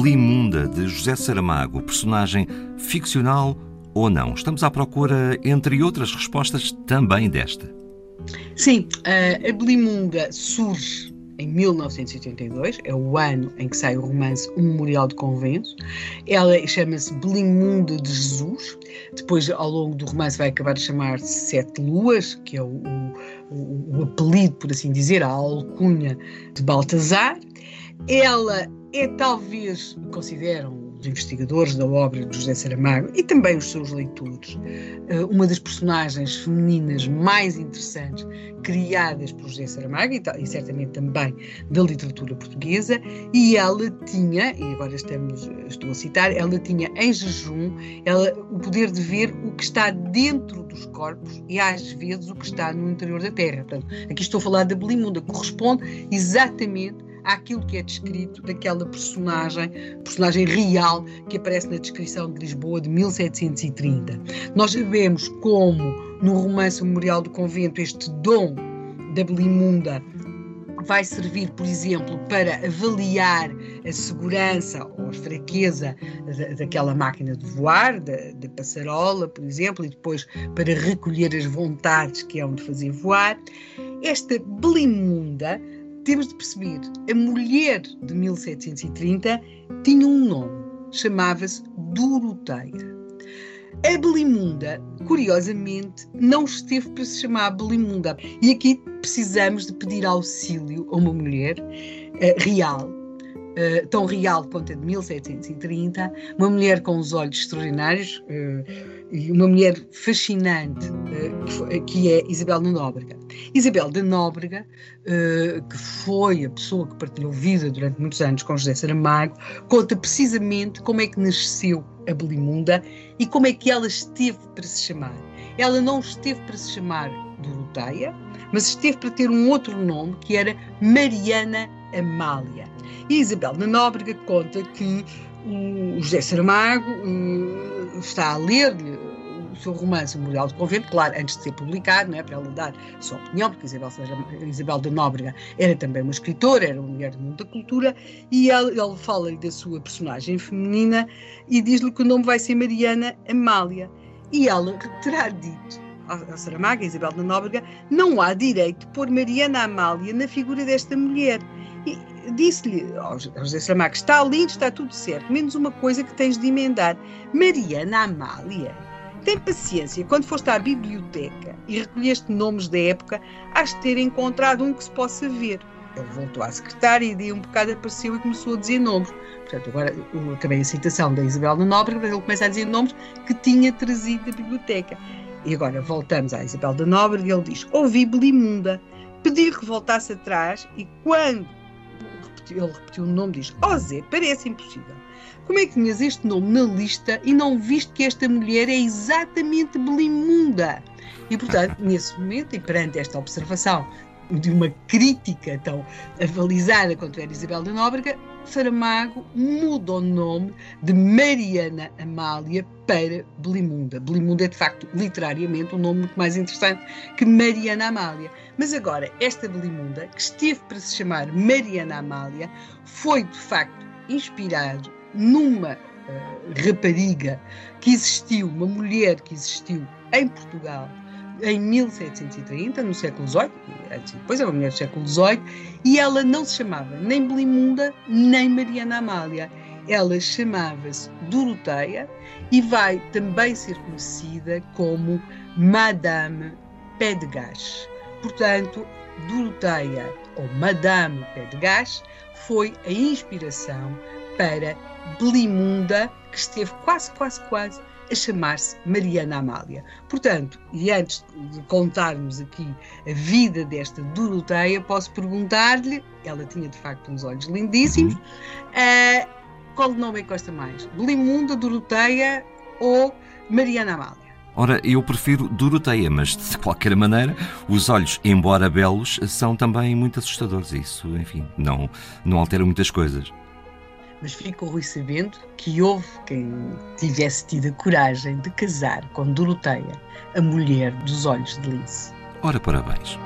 Blimunda, de José Saramago, personagem ficcional ou não? Estamos à procura, entre outras respostas, também desta. Sim, a Blimunda surge em 1982, é o ano em que sai o romance Um Memorial de Convento. Ela chama-se Blimunda de Jesus. Depois, ao longo do romance, vai acabar de chamar-se Sete Luas, que é o, o, o apelido, por assim dizer, a alcunha de Baltazar. Ela é talvez, consideram os investigadores da obra de José Saramago e também os seus leitores, eh, uma das personagens femininas mais interessantes criadas por José Saramago e, e certamente também da literatura portuguesa, e ela tinha, e agora estamos, estou a citar, ela tinha em jejum ela, o poder de ver o que está dentro dos corpos e às vezes o que está no interior da Terra. Portanto, aqui estou a falar da Belimunda, corresponde exatamente àquilo que é descrito daquela personagem, personagem real que aparece na descrição de Lisboa de 1730. Nós sabemos como no romance Memorial do Convento este dom da Belimunda vai servir, por exemplo, para avaliar a segurança ou a fraqueza daquela máquina de voar, da, da passarola, por exemplo, e depois para recolher as vontades que hão de fazer voar. Esta Belimunda temos de perceber, a mulher de 1730 tinha um nome, chamava-se Doroteia. A Belimunda, curiosamente, não esteve para se chamar Belimunda. E aqui precisamos de pedir auxílio a uma mulher uh, real, uh, tão real quanto a de 1730, uma mulher com os olhos extraordinários uh, e uma mulher fascinante, que, que, é Isabel de Nóbrega. Isabel de Nóbrega, que foi a pessoa que partilhou vida durante muitos anos com José Saramago, conta precisamente como é que nasceu a Belimunda e como é que ela esteve para se chamar. Ela não esteve para se chamar Doroteia, mas esteve para ter um outro nome que era Mariana Amália. E Isabel da Nóbrega conta que o José Saramago uh, está a ler-lhe seu romance O Memorial do Convento, claro, antes de ser publicado, não é, para ela dar a sua opinião, porque Isabel, Isabel da Nóbrega era também uma escritora, era uma mulher do mundo da cultura, e ele, ele fala-lhe da sua personagem feminina e diz-lhe que o nome vai ser Mariana Amália. E ela terá dito ao Saramago, a Isabel da Nóbrega, não há direito de pôr Mariana Amália na figura desta mulher. E disse-lhe ao José Saramago, está lindo, está tudo certo, menos uma coisa que tens de emendar. Mariana Amália. Tem paciência, quando foste à biblioteca e recolheste nomes da época, has de ter encontrado um que se possa ver. Ele voltou à secretária e daí um bocado apareceu e começou a dizer nomes. Portanto, agora eu acabei a citação da Isabel da Nóbrega, ele começa a dizer nomes que tinha trazido da biblioteca. E agora voltamos à Isabel da Nóbrega e ele diz: Ouvi Belimunda, pedir que voltasse atrás e quando ele repetiu o nome, diz: Ó oh Zé, parece impossível. Como é que tinhas este nome na lista e não viste que esta mulher é exatamente Belimunda? E, portanto, nesse momento, e perante esta observação de uma crítica tão avalizada quanto era Isabel da Nóbrega, Saramago muda o nome de Mariana Amália para Belimunda. Belimunda é, de facto, literariamente, um nome muito mais interessante que Mariana Amália. Mas agora, esta Belimunda, que esteve para se chamar Mariana Amália, foi, de facto, inspirado numa uh, rapariga que existiu, uma mulher que existiu em Portugal em 1730, no século XVIII, depois era uma mulher do século XVIII, e ela não se chamava nem Belimunda nem Mariana Amália. Ela chamava-se Doroteia e vai também ser conhecida como Madame Pedgache. Portanto, Doroteia ou Madame Pedgache foi a inspiração para Belimunda, que esteve quase, quase, quase a chamar-se Mariana Amália. Portanto, e antes de contarmos aqui a vida desta Doroteia, posso perguntar-lhe, ela tinha de facto uns olhos lindíssimos, uh, qual nome é que gosta mais? Belimunda, Doroteia ou Mariana Amália? Ora, eu prefiro Doroteia, mas de qualquer maneira, os olhos, embora belos, são também muito assustadores. Isso, enfim, não, não altera muitas coisas. Mas ficou Rui sabendo que houve quem tivesse tido a coragem de casar com Doroteia, a mulher dos olhos de lince. Ora, parabéns.